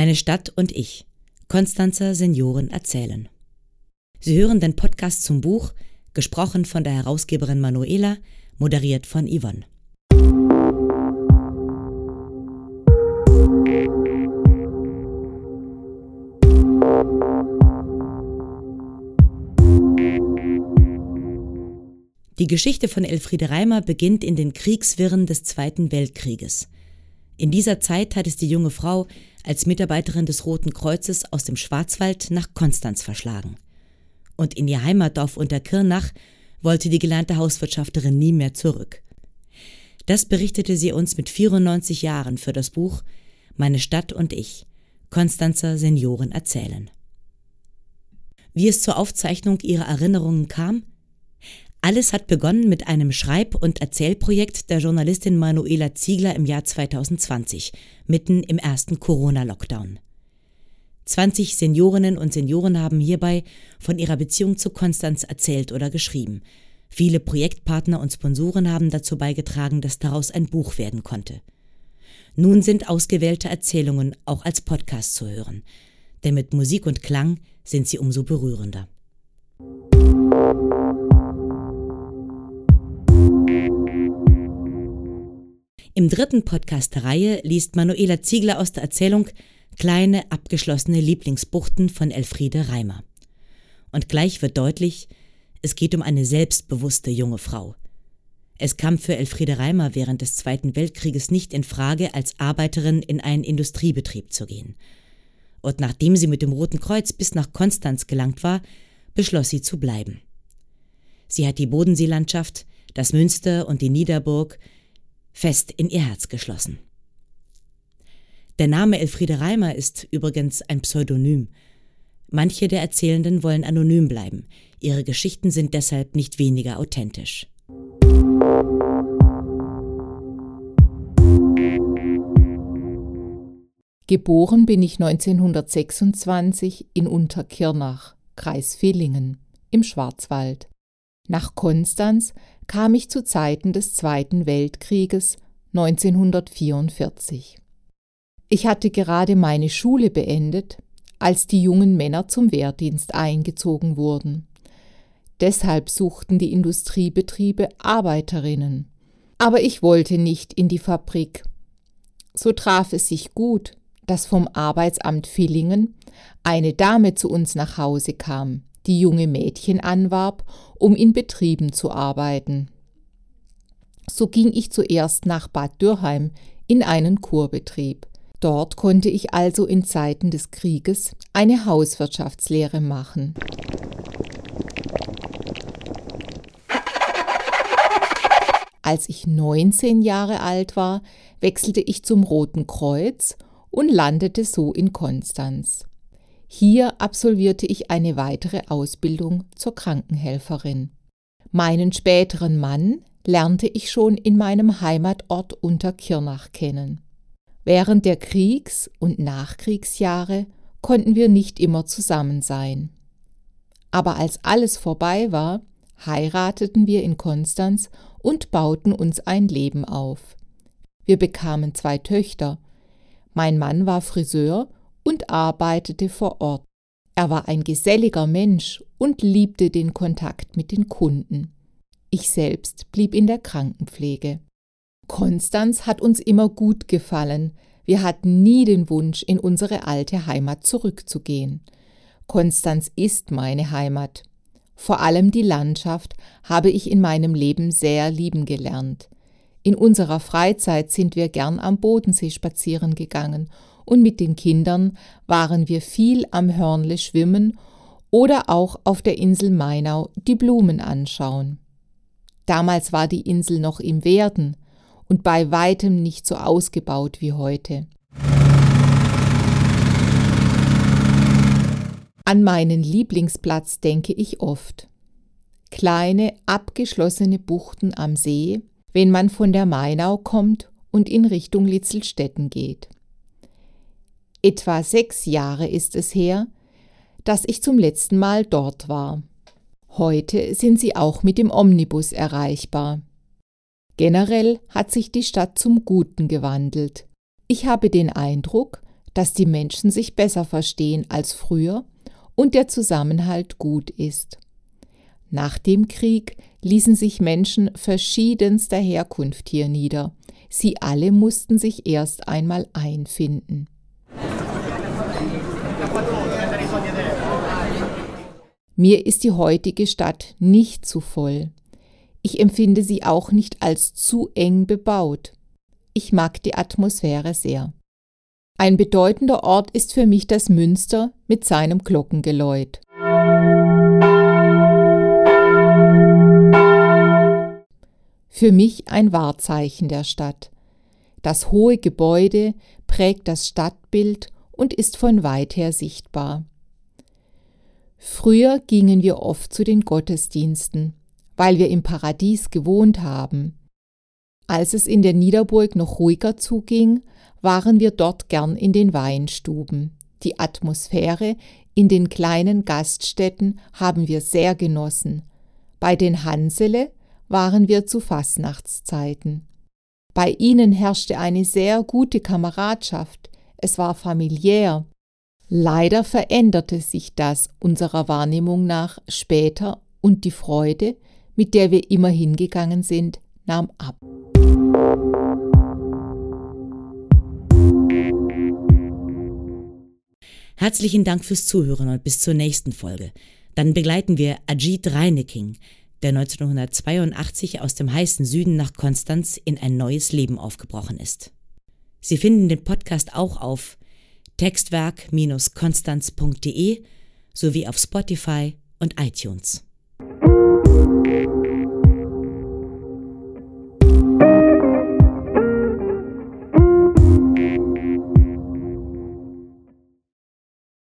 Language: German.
Meine Stadt und ich. Konstanzer Senioren erzählen. Sie hören den Podcast zum Buch, gesprochen von der Herausgeberin Manuela, moderiert von Yvonne. Die Geschichte von Elfriede Reimer beginnt in den Kriegswirren des Zweiten Weltkrieges. In dieser Zeit hat es die junge Frau als Mitarbeiterin des Roten Kreuzes aus dem Schwarzwald nach Konstanz verschlagen. Und in ihr Heimatdorf Unterkirnach wollte die gelernte Hauswirtschafterin nie mehr zurück. Das berichtete sie uns mit 94 Jahren für das Buch Meine Stadt und ich. Konstanzer Senioren erzählen. Wie es zur Aufzeichnung ihrer Erinnerungen kam? Alles hat begonnen mit einem Schreib- und Erzählprojekt der Journalistin Manuela Ziegler im Jahr 2020, mitten im ersten Corona-Lockdown. 20 Seniorinnen und Senioren haben hierbei von ihrer Beziehung zu Konstanz erzählt oder geschrieben. Viele Projektpartner und Sponsoren haben dazu beigetragen, dass daraus ein Buch werden konnte. Nun sind ausgewählte Erzählungen auch als Podcast zu hören, denn mit Musik und Klang sind sie umso berührender. Im dritten Podcast der Reihe liest Manuela Ziegler aus der Erzählung Kleine abgeschlossene Lieblingsbuchten von Elfriede Reimer. Und gleich wird deutlich, es geht um eine selbstbewusste junge Frau. Es kam für Elfriede Reimer während des Zweiten Weltkrieges nicht in Frage, als Arbeiterin in einen Industriebetrieb zu gehen. Und nachdem sie mit dem Roten Kreuz bis nach Konstanz gelangt war, beschloss sie zu bleiben. Sie hat die Bodenseelandschaft, das Münster und die Niederburg fest in ihr Herz geschlossen. Der Name Elfriede Reimer ist übrigens ein Pseudonym. Manche der Erzählenden wollen anonym bleiben. Ihre Geschichten sind deshalb nicht weniger authentisch. Geboren bin ich 1926 in Unterkirnach, Kreis Villingen, im Schwarzwald. Nach Konstanz kam ich zu Zeiten des Zweiten Weltkrieges 1944. Ich hatte gerade meine Schule beendet, als die jungen Männer zum Wehrdienst eingezogen wurden. Deshalb suchten die Industriebetriebe Arbeiterinnen. Aber ich wollte nicht in die Fabrik. So traf es sich gut, dass vom Arbeitsamt Villingen eine Dame zu uns nach Hause kam, die junge Mädchen anwarb, um in Betrieben zu arbeiten. So ging ich zuerst nach Bad Dürheim in einen Kurbetrieb. Dort konnte ich also in Zeiten des Krieges eine Hauswirtschaftslehre machen. Als ich 19 Jahre alt war, wechselte ich zum Roten Kreuz und landete so in Konstanz. Hier absolvierte ich eine weitere Ausbildung zur Krankenhelferin. Meinen späteren Mann lernte ich schon in meinem Heimatort Unterkirnach kennen. Während der Kriegs- und Nachkriegsjahre konnten wir nicht immer zusammen sein. Aber als alles vorbei war, heirateten wir in Konstanz und bauten uns ein Leben auf. Wir bekamen zwei Töchter. Mein Mann war Friseur und arbeitete vor Ort. Er war ein geselliger Mensch und liebte den Kontakt mit den Kunden. Ich selbst blieb in der Krankenpflege. Konstanz hat uns immer gut gefallen. Wir hatten nie den Wunsch, in unsere alte Heimat zurückzugehen. Konstanz ist meine Heimat. Vor allem die Landschaft habe ich in meinem Leben sehr lieben gelernt. In unserer Freizeit sind wir gern am Bodensee spazieren gegangen und mit den Kindern waren wir viel am Hörnle schwimmen oder auch auf der Insel Mainau die Blumen anschauen. Damals war die Insel noch im Werden, und bei weitem nicht so ausgebaut wie heute. An meinen Lieblingsplatz denke ich oft. Kleine, abgeschlossene Buchten am See, wenn man von der Mainau kommt und in Richtung Litzelstetten geht. Etwa sechs Jahre ist es her, dass ich zum letzten Mal dort war. Heute sind sie auch mit dem Omnibus erreichbar. Generell hat sich die Stadt zum Guten gewandelt. Ich habe den Eindruck, dass die Menschen sich besser verstehen als früher und der Zusammenhalt gut ist. Nach dem Krieg ließen sich Menschen verschiedenster Herkunft hier nieder. Sie alle mussten sich erst einmal einfinden. Mir ist die heutige Stadt nicht zu voll. Ich empfinde sie auch nicht als zu eng bebaut. Ich mag die Atmosphäre sehr. Ein bedeutender Ort ist für mich das Münster mit seinem Glockengeläut. Für mich ein Wahrzeichen der Stadt. Das hohe Gebäude prägt das Stadtbild und ist von weit her sichtbar. Früher gingen wir oft zu den Gottesdiensten, weil wir im Paradies gewohnt haben. Als es in der Niederburg noch ruhiger zuging, waren wir dort gern in den Weinstuben. Die Atmosphäre in den kleinen Gaststätten haben wir sehr genossen. Bei den Hansele waren wir zu Fastnachtszeiten. Bei ihnen herrschte eine sehr gute Kameradschaft, es war familiär. Leider veränderte sich das unserer Wahrnehmung nach später und die Freude, mit der wir immer hingegangen sind, nahm ab. Herzlichen Dank fürs Zuhören und bis zur nächsten Folge. Dann begleiten wir Ajit Reineking, der 1982 aus dem heißen Süden nach Konstanz in ein neues Leben aufgebrochen ist. Sie finden den Podcast auch auf textwerk-konstanz.de sowie auf Spotify und iTunes.